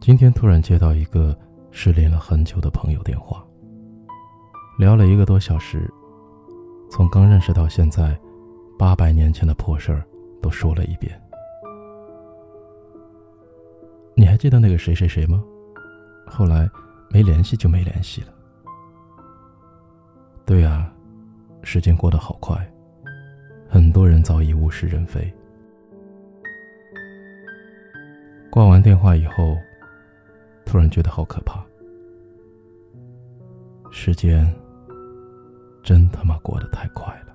今天突然接到一个失联了很久的朋友电话，聊了一个多小时，从刚认识到现在，八百年前的破事儿都说了一遍。你还记得那个谁谁谁吗？后来没联系就没联系了。对啊，时间过得好快，很多人早已物是人非。挂完电话以后。突然觉得好可怕，时间真他妈过得太快了。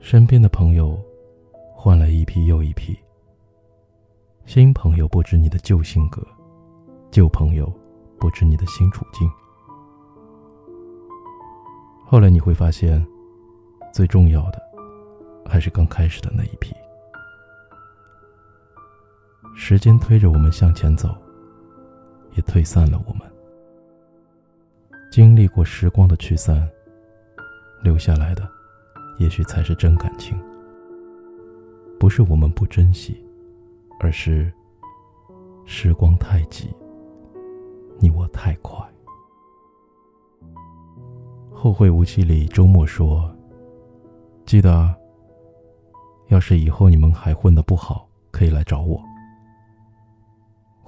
身边的朋友换了一批又一批，新朋友不知你的旧性格，旧朋友不知你的新处境。后来你会发现，最重要的还是刚开始的那一批。时间推着我们向前走，也推散了我们。经历过时光的驱散，留下来的，也许才是真感情。不是我们不珍惜，而是时光太急，你我太快。后会无期里周末说：“记得，要是以后你们还混得不好，可以来找我。”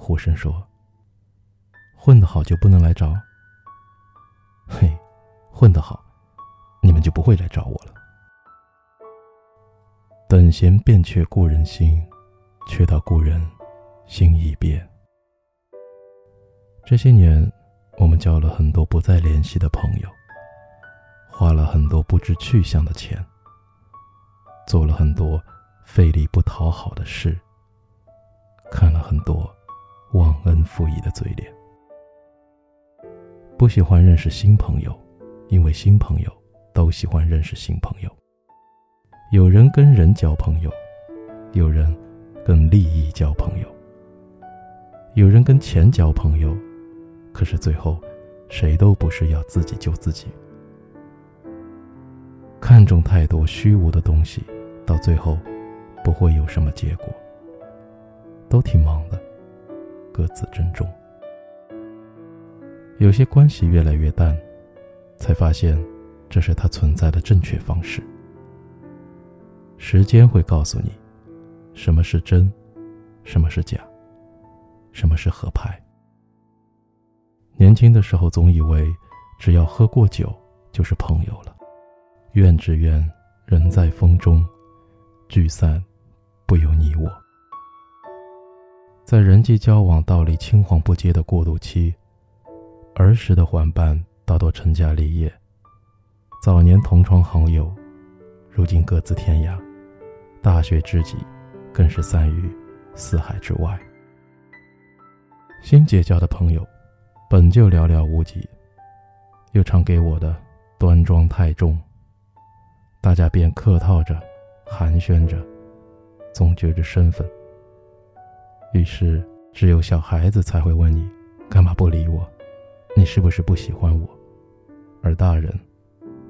胡生说：“混得好就不能来找？嘿，混得好，你们就不会来找我了。等闲变却故人心，却道故人心已变。这些年，我们交了很多不再联系的朋友，花了很多不知去向的钱，做了很多费力不讨好的事，看了很多。”忘恩负义的嘴脸，不喜欢认识新朋友，因为新朋友都喜欢认识新朋友。有人跟人交朋友，有人跟利益交朋友，有人跟钱交朋友，可是最后谁都不是要自己救自己。看重太多虚无的东西，到最后不会有什么结果。都挺忙的。各自珍重。有些关系越来越淡，才发现，这是它存在的正确方式。时间会告诉你，什么是真，什么是假，什么是合拍。年轻的时候总以为，只要喝过酒就是朋友了，愿只愿人在风中，聚散不由你我。在人际交往道理青黄不接的过渡期，儿时的玩伴大多成家立业，早年同窗好友，如今各自天涯，大学知己更是散于四海之外。新结交的朋友，本就寥寥无几，又常给我的端庄太重，大家便客套着，寒暄着，总觉着身份。于是，只有小孩子才会问你：“干嘛不理我？你是不是不喜欢我？”而大人，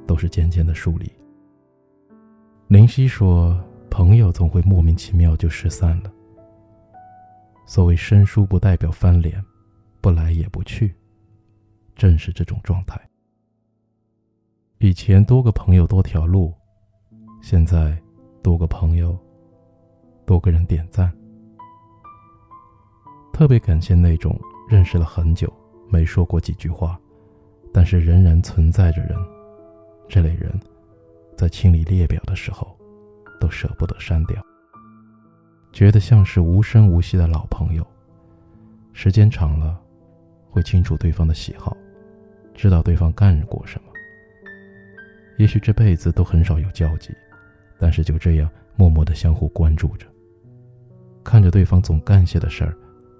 都是渐渐的疏离。林夕说：“朋友总会莫名其妙就失散了。所谓生疏，不代表翻脸，不来也不去，正是这种状态。以前多个朋友多条路，现在多个朋友，多个人点赞。”特别感谢那种认识了很久没说过几句话，但是仍然存在着人，这类人，在清理列表的时候，都舍不得删掉，觉得像是无声无息的老朋友。时间长了，会清楚对方的喜好，知道对方干过什么。也许这辈子都很少有交集，但是就这样默默的相互关注着，看着对方总干些的事儿。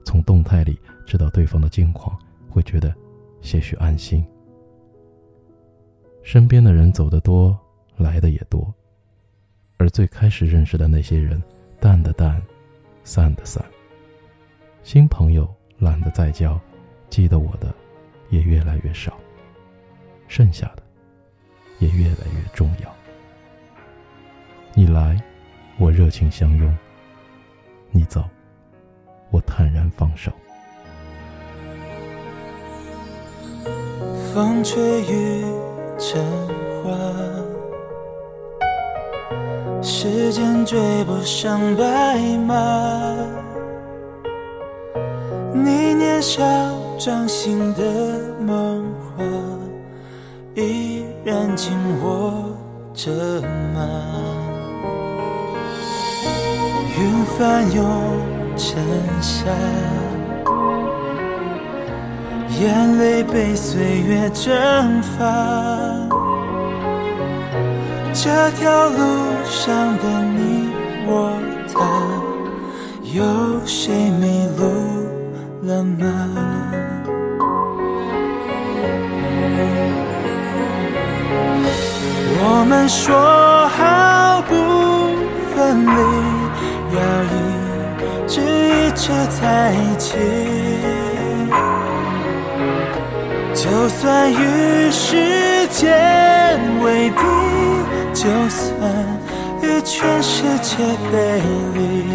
从动态里知道对方的近况，会觉得些许安心。身边的人走得多，来的也多，而最开始认识的那些人，淡的淡，散的散。新朋友懒得再交，记得我的也越来越少，剩下的也越来越重要。你来，我热情相拥；你走，我坦然放手。风吹雨成花，时间追不上白马。你年少掌心的梦话，依然紧握着吗？云翻涌成沙。眼泪被岁月蒸发，这条路上的你我他，有谁迷路了吗？我们说好不分离，要一直一直在一起。就算与时间为敌，就算与全世界背离，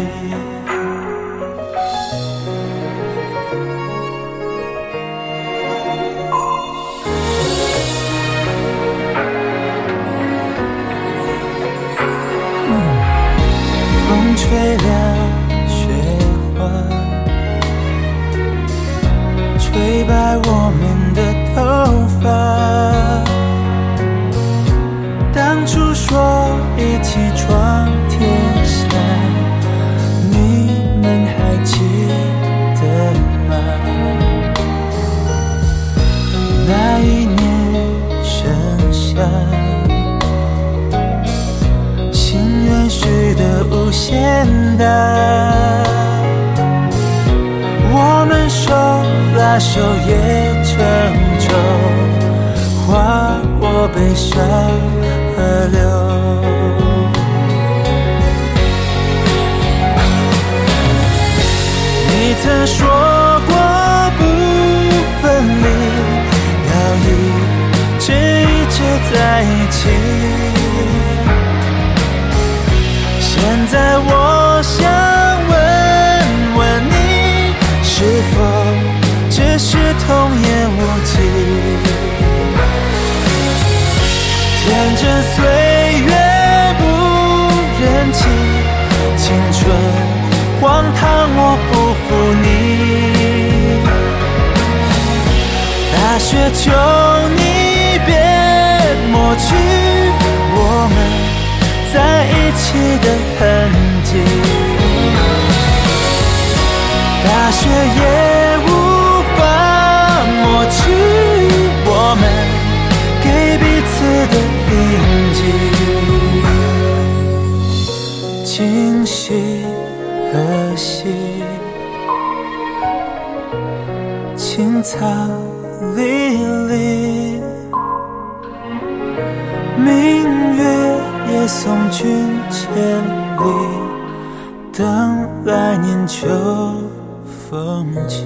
把手也成舟，划过悲伤河流。你曾说过不分离，要一直一直在一起。雪求你别抹去我们在一起的痕迹，大雪也无法。抹去我们给彼此的印记，今夕何夕？青草离离，明月也送君千里，等来年秋风起。